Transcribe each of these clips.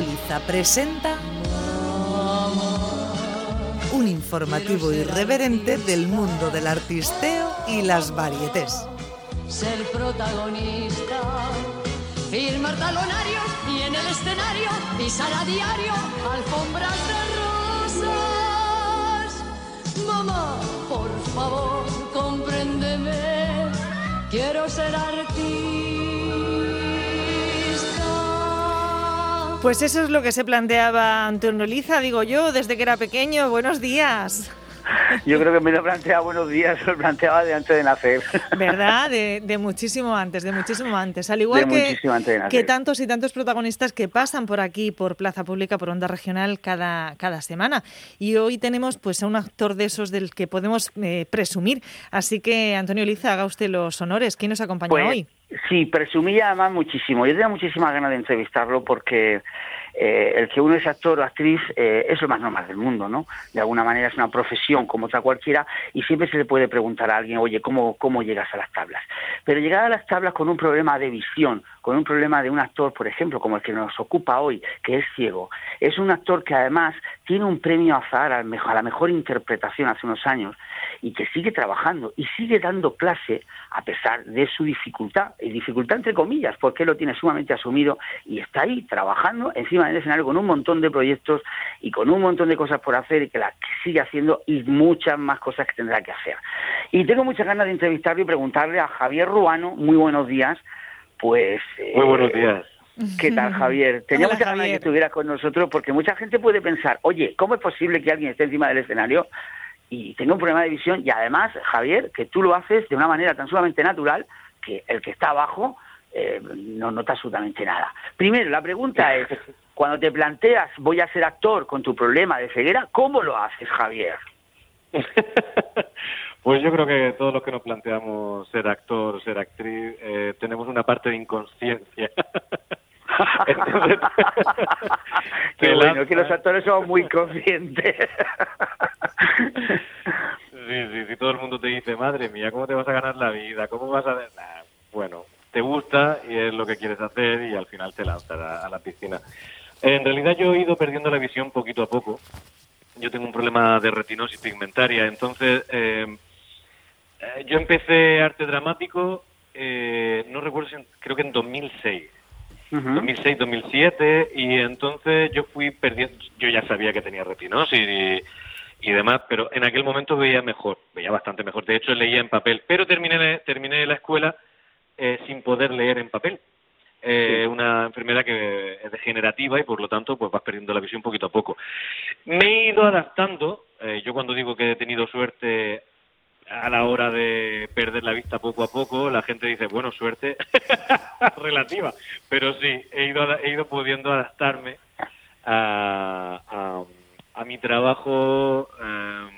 Liza presenta un informativo irreverente del mundo del artisteo y las varietés. Ser protagonista, firmar talonarios y en el escenario pisar a diario alfombras de rosas. Mamá, por favor, compréndeme, quiero ser artista. Pues eso es lo que se planteaba Antonio Liza, digo yo, desde que era pequeño. Buenos días. Yo creo que me lo planteaba buenos días, lo planteaba de antes de nacer. ¿Verdad? De, de muchísimo antes, de muchísimo antes. Al igual De que, que tantos y tantos protagonistas que pasan por aquí, por Plaza Pública, por Onda Regional, cada, cada semana. Y hoy tenemos pues a un actor de esos del que podemos eh, presumir. Así que, Antonio Liza, haga usted los honores. ¿Quién nos acompaña Pues, hoy? Sí, presumía además muchísimo. Yo tenía muchísimas ganas de entrevistarlo porque eh, el que uno es actor o actriz eh, es lo más normal del mundo, ¿no? De alguna manera es una profesión como otra cualquiera y siempre se le puede preguntar a alguien, oye, ¿cómo, cómo llegas a las tablas? Pero llegar a las tablas con un problema de visión, con un problema de un actor, por ejemplo, como el que nos ocupa hoy, que es ciego, es un actor que además tiene un premio mejor- a la mejor interpretación hace unos años y que sigue trabajando y sigue dando clase a pesar de su dificultad, y dificultad entre comillas, porque él lo tiene sumamente asumido y está ahí trabajando encima del escenario con un montón de proyectos y con un montón de cosas por hacer y que las sigue haciendo y muchas más cosas que tendrá que hacer. Y tengo muchas ganas de entrevistarle y preguntarle a Javier Ruano, muy buenos días, pues... eh, Muy buenos días. ¿Qué tal, Javier? Tenía Hola, muchas ganas de que estuvieras con nosotros porque mucha gente puede pensar, oye, ¿cómo es posible que alguien esté encima del escenario y tenga un problema de visión? Y además, Javier, que tú lo haces de una manera tan sumamente natural que el que está abajo eh, no nota absolutamente nada. Primero, la pregunta es, cuando te planteas voy a ser actor con tu problema de ceguera, ¿cómo lo haces, Javier? pues yo creo que todos los que nos planteamos ser actor, ser actriz, eh, tenemos una parte de inconsciencia. Entonces, Qué bueno, que los actores somos muy conscientes. Sí, sí, sí, todo el mundo te dice, madre mía, ¿cómo te vas a ganar la vida? ¿Cómo vas a...? Nah, bueno, te gusta y es lo que quieres hacer y al final te lanzas a, a la piscina. En realidad yo he ido perdiendo la visión poquito a poco. Yo tengo un problema de retinosis pigmentaria, entonces eh, eh, yo empecé arte dramático, eh, no recuerdo creo que en 2006. Ujú. 2006, 2007, y entonces yo fui perdiendo, yo ya sabía que tenía retinosis y, y demás, pero en aquel momento veía mejor, veía bastante mejor, de hecho leía en papel, pero terminé, terminé la escuela eh, sin poder leer en papel. Eh, Una enfermedad que es degenerativa y por lo tanto pues vas perdiendo la visión poquito a poco. Me he ido adaptando, eh, yo cuando digo que he tenido suerte a la hora de perder la vista poco a poco, la gente dice, bueno, suerte relativa. Pero sí, he ido, he ido pudiendo adaptarme a, a, mi trabajo eh,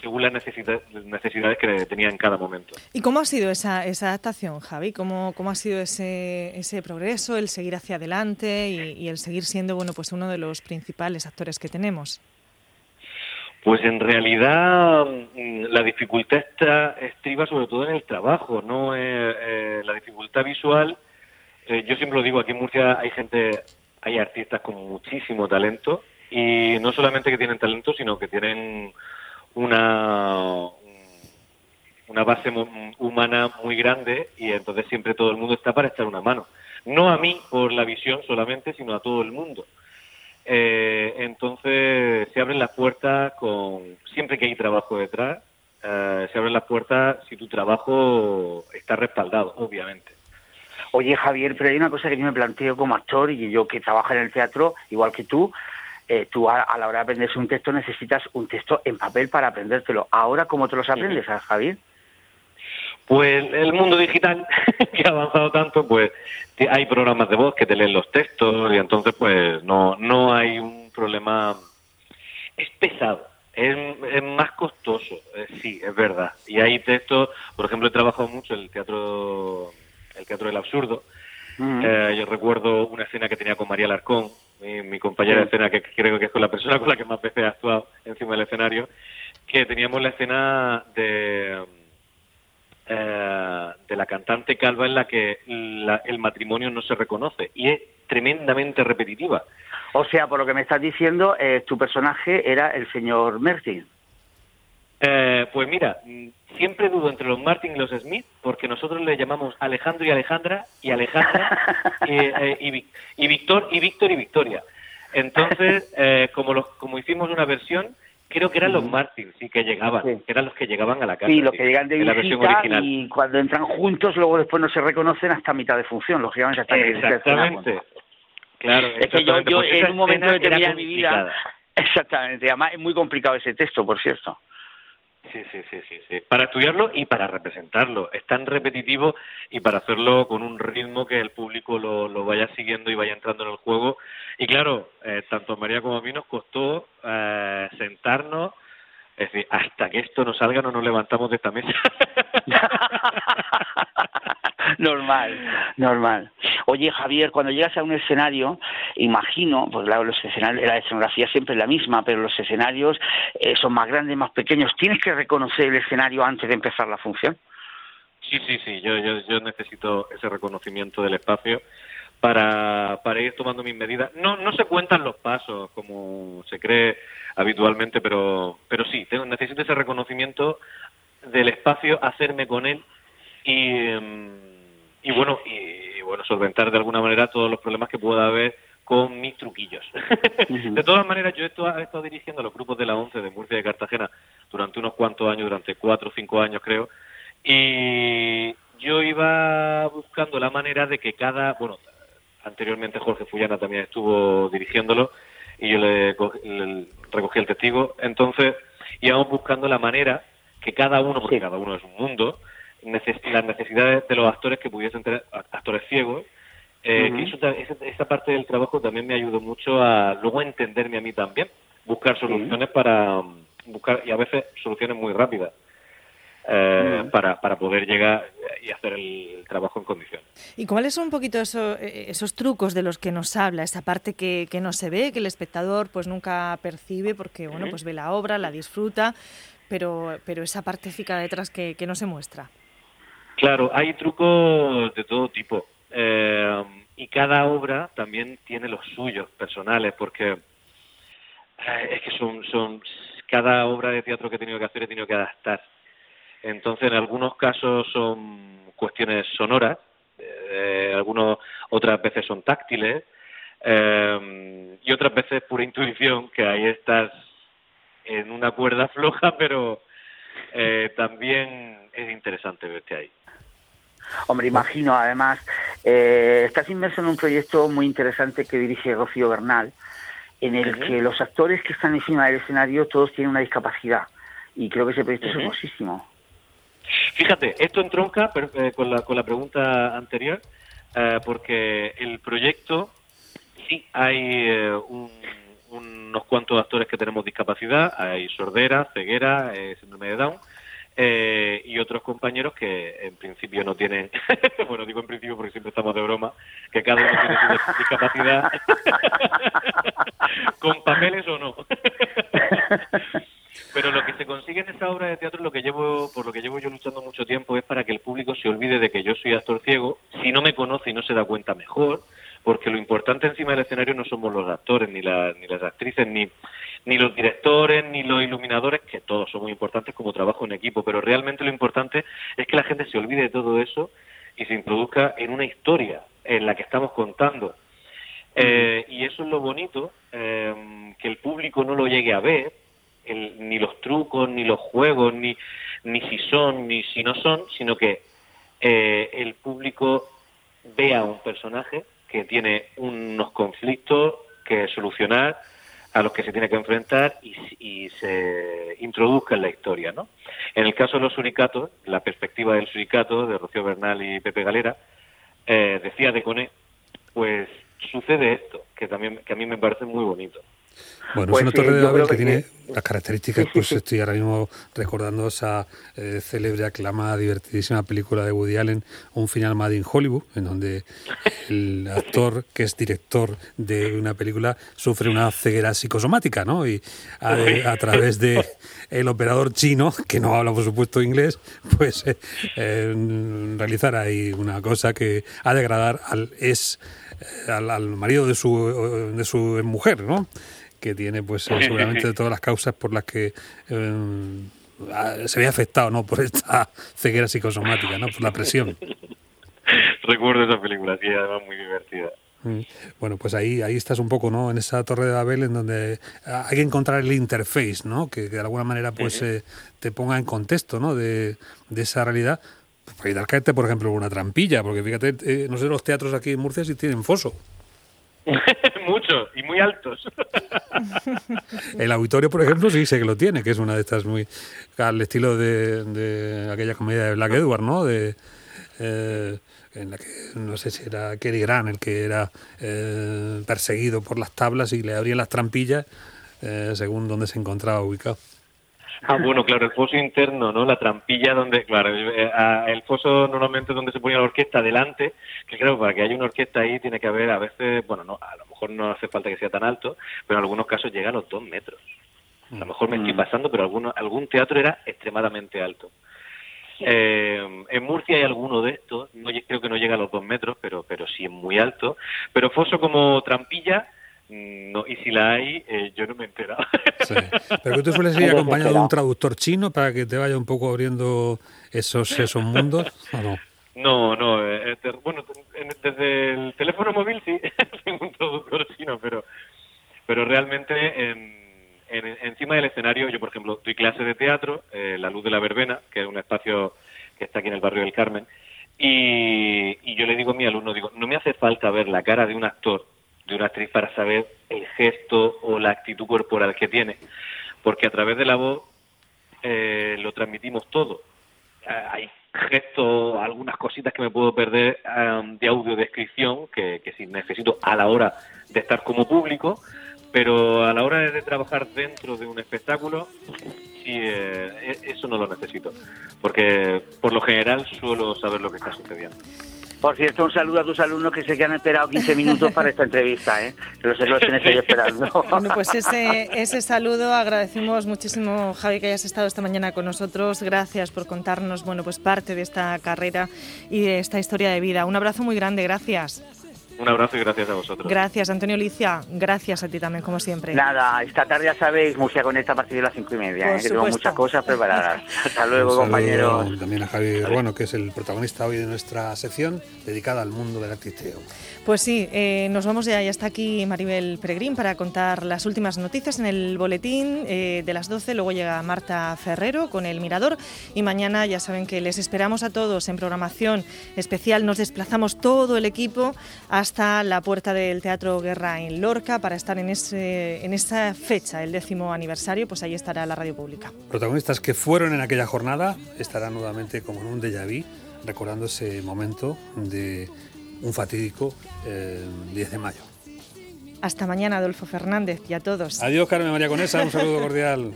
según las necesita- necesidades que tenía en cada momento. ¿Y cómo ha sido esa, esa adaptación, Javi? ¿Cómo, cómo ha sido ese, ese progreso, el seguir hacia adelante y, y el seguir siendo bueno, pues uno de los principales actores que tenemos? Pues en realidad mm, la dificultad está, estriba sobre todo en el trabajo, no Eh, eh, la dificultad visual. eh, yo siempre lo digo, aquí en Murcia hay gente, hay artistas con muchísimo talento y no solamente que tienen talento, sino que tienen una una base humana muy grande y entonces siempre todo el mundo está para echar una mano. No a mí por la visión solamente, sino a todo el mundo. Eh, entonces se abren las puertas con siempre que hay trabajo detrás, eh, se abren las puertas si tu trabajo está respaldado, obviamente. Oye, Javier, pero hay una cosa que yo me planteo como actor y yo que trabajo en el teatro, igual que tú, eh, tú a, a la hora de aprenderse un texto necesitas un texto en papel para aprendértelo. Ahora, ¿cómo te los aprendes, ah, Javier? Pues el mundo digital que ha avanzado tanto, pues hay programas de voz que te leen los textos y entonces pues no no hay un problema. Es pesado, es, es más costoso, eh, sí, es verdad. Y hay textos, por ejemplo, he trabajado mucho en el teatro el teatro del absurdo. Mm. Eh, yo recuerdo una escena que tenía con María Larcón, mi, mi compañera de escena, que creo que es con la persona con la que más veces he actuado encima del escenario, que teníamos la escena de eh, de la cantante calva en la que la- el matrimonio no se reconoce y es tremendamente repetitiva. O sea, por lo que me estás diciendo, eh, tu personaje era el señor Mercy. Eh, pues mira, siempre dudo entre los Martin y los Smith, porque nosotros le llamamos Alejandro y Alejandra, y Alejandra y, eh, y, y Víctor y Víctor y Victoria. Entonces, eh, como los, como hicimos una versión, creo que eran los Martin, sí que llegaban, Sí. que eran los que llegaban a la casa. Sí, los sí, que llegan de la visita original. y cuando entran juntos, luego después no se reconocen hasta mitad de función, lógicamente hasta Exactamente. Claro, Es que yo, yo en un momento determinado de mi vida... complicada. Exactamente, además es muy complicado ese texto, por cierto. Sí, sí, sí, sí, sí. Para estudiarlo y para representarlo. Es tan repetitivo y para hacerlo con un ritmo que el público lo, vaya siguiendo y vaya entrando en el juego. Y claro, eh, tanto a María como a mí nos costó eh, sentarnos, es decir, hasta que esto no salga no nos levantamos de esta mesa. normal, normal. Oye, Javier, cuando llegas a un escenario, imagino, pues claro, los la escenografía siempre es la misma, pero los escenarios eh, son más grandes, más pequeños. ¿Tienes que reconocer el escenario antes de empezar la función? Sí, sí, sí, yo, yo, yo necesito ese reconocimiento del espacio para, para ir tomando mis medidas. No, no se cuentan los pasos como se cree habitualmente, pero, pero sí, tengo, necesito ese reconocimiento del espacio, hacerme con él y, em, y bueno, y, bueno, solventar de alguna manera todos los problemas que pueda haber con mis truquillos. De todas maneras, yo he estado, he estado dirigiendo a los grupos de la ONCE de Murcia y de Cartagena durante unos cuantos años, durante cuatro o cinco años creo, y yo iba buscando la manera de que cada, bueno, anteriormente Jorge Fullana también estuvo dirigiéndolo y yo le, le recogí el testigo, entonces íbamos buscando la manera que cada uno, porque Sí. cada uno es un mundo, neces- las necesidades de los actores que pudiesen tener, actores ciegos, eh, que eso esa, parte del trabajo también me ayudó mucho a luego entenderme a mí también, buscar soluciones para mm, buscar, y a veces soluciones muy rápidas, eh, para, para poder llegar y hacer el trabajo en condiciones. ¿Y cuáles son un poquito eso- eh, esos trucos de los que nos habla? Esa parte que, que no se ve, que el espectador pues nunca percibe porque bueno pues ve la obra, la disfruta, pero, pero esa partecita detrás que, que no se muestra. Claro, hay trucos de todo tipo. eh, y cada obra también tiene los suyos personales, porque eh, es que son, son cada obra de teatro que he tenido que hacer he tenido que adaptar. Entonces, en algunos casos son cuestiones sonoras, eh, algunos otras veces son táctiles eh, y otras veces pura intuición, que ahí estás en una cuerda floja, pero eh, también es interesante verte ahí. Hombre, imagino, además, eh, estás inmerso en un proyecto muy interesante que dirige Rocío Bernal, en el que los actores que están encima del escenario todos tienen una discapacidad. Y creo que ese proyecto es hermosísimo. Fíjate, esto entronca pero, eh, con, la, con la pregunta anterior, eh, porque el proyecto, sí, hay eh, un- unos cuantos actores que tenemos discapacidad, hay sordera, ceguera, síndrome de Down, eh, y otros compañeros que en principio no tienen, bueno, digo en principio porque siempre estamos de broma, que cada uno tiene su dis- discapacidad, con papeles o no. Pero lo que se consigue en esta obra de teatro, lo que llevo, por lo que llevo yo luchando mucho tiempo, es para que el público se olvide de que yo soy actor ciego. Si no me conoce y no se da cuenta, mejor, porque lo importante encima del escenario no somos los actores, ni, la- ni las actrices, ni, ni los directores, ni los iluminadores, que todos son muy importantes como trabajo en equipo, pero realmente lo importante es que la gente se olvide de todo eso y se introduzca en una historia en la que estamos contando. Eh, y eso es lo bonito, eh, que el público no lo llegue a ver, el- ni los trucos, ni los juegos, ni, ni si son, ni si no son, sino que eh, el público vea un personaje que tiene unos conflictos que solucionar, a los que se tiene que enfrentar y, y se introduzca en la historia. ¿no? En el caso de los suricatos, la perspectiva del suricato, de Rocío Bernal y Pepe Galera, eh, decía de Coné, pues sucede esto, que también que a mí me parece muy bonito. Bueno, Pues, es una torre eh, de Babel que, que- tiene las características, pues estoy ahora mismo recordando esa eh, célebre, aclamada, divertidísima película de Woody Allen, Un final Made in Hollywood, en donde el actor que es director de una película sufre una ceguera psicosomática, ¿no? Y a, a través de el operador chino, que no habla por supuesto inglés, pues eh, eh, realizar ahí una cosa que ha de agradar al es eh, al, al marido de su de su mujer, ¿no? Que tiene pues Sí, sí, seguramente sí. todas las causas por las que eh, se ve afectado, ¿no? Por esta ceguera psicosomática, ¿no? Por la presión. Recuerdo esa película, sí, además muy divertida. Mm. Bueno, pues ahí, ahí estás un poco, ¿no? En esa torre de Babel en donde hay que encontrar el interface, ¿no? Que, que de alguna manera pues eh, te ponga en contexto, ¿no? De, de esa realidad. Pues para evitar caerte, por ejemplo, una trampilla, porque fíjate, eh, no sé los teatros aquí en Murcia si tienen foso. Muchos y muy altos. El auditorio, por ejemplo, sí sé que lo tiene, que es una de estas muy al estilo de, aquella comedia de Black Edward, ¿no? De eh, en la que no sé si era Cary Grant el que era eh, perseguido por las tablas y le abrían las trampillas eh, según donde se encontraba ubicado. Ah, bueno, claro, el foso interno, ¿no? La trampilla donde, claro, eh, el foso normalmente donde se ponía la orquesta delante, que claro, para que haya una orquesta ahí tiene que haber a veces, bueno, no, a lo mejor no hace falta que sea tan alto, pero en algunos casos llega a los dos metros. A lo mejor me estoy pasando, pero alguno, algún teatro era extremadamente alto. Eh, en Murcia hay alguno de estos, no, creo que no llega a los dos metros, pero, pero sí es muy alto. Pero foso como trampilla, mm, no, y si la hay, eh, yo no me he enterado. Sí. Pero que tú sueles ir acompañado de un traductor chino para que te vaya un poco abriendo esos, esos mundos, ¿o no? No, no, eh, te- bueno, te- en- desde el teléfono móvil sí, tengo un traductor chino, pero, pero realmente en- en- encima del escenario, yo por ejemplo doy clases de teatro, eh, La Luz de la Verbena, que es un espacio que está aquí en el barrio del Carmen, y, y yo le digo a mi alumno, digo, no me hace falta ver la cara de un actor, de una actriz para saber el gesto o la actitud corporal que tiene, porque a través de la voz eh, lo transmitimos todo. Ah, hay gestos, algunas cositas que me puedo perder am, de audiodescripción que, que sí necesito a la hora de estar como público, pero a la hora de, de trabajar dentro de un espectáculo, sí, eh, e- eso no lo necesito, porque por lo general suelo saber lo que está sucediendo. Por cierto, un saludo a tus alumnos que sé que han esperado 15 minutos para esta entrevista, ¿eh? Los, los tienes ahí esperando. Bueno, pues ese, ese saludo agradecemos muchísimo, Javi, que hayas estado esta mañana con nosotros. Gracias por contarnos, bueno, pues parte de esta carrera y de esta historia de vida. Un abrazo muy grande, gracias. Un abrazo y gracias a vosotros. Gracias, Antonio Licia. Gracias a ti también, como siempre. Nada, esta tarde ya sabéis, Murcia Conecta a partir de las cinco y media, Por ¿eh? que tengo supuesto. muchas cosas preparadas. Hasta luego, compañeros. También a Javi Ruano, que es el protagonista hoy de nuestra sección dedicada al mundo del artisteo. Pues sí, eh, nos vamos ya. Ya está aquí Maribel Peregrín para contar las últimas noticias en el boletín eh, de las 12. Luego llega Marta Ferrero con El Mirador. Y mañana ya saben que les esperamos a todos en programación especial. Nos desplazamos todo el equipo hasta la puerta del Teatro Guerra en Lorca para estar en, ese, en esa fecha, el décimo aniversario. Pues ahí estará la radio pública. Protagonistas que fueron en aquella jornada estarán nuevamente como en un déjà vu, recordando ese momento de un fatídico eh, 10 de mayo. Hasta mañana, Adolfo Fernández, y a todos. Adiós, Carmen María Conesa, un saludo cordial.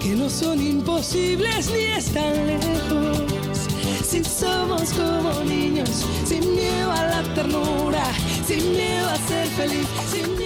que no son imposibles ni están lejos. Si somos como niños, sin miedo a la ternura, sin miedo a ser feliz, sin miedo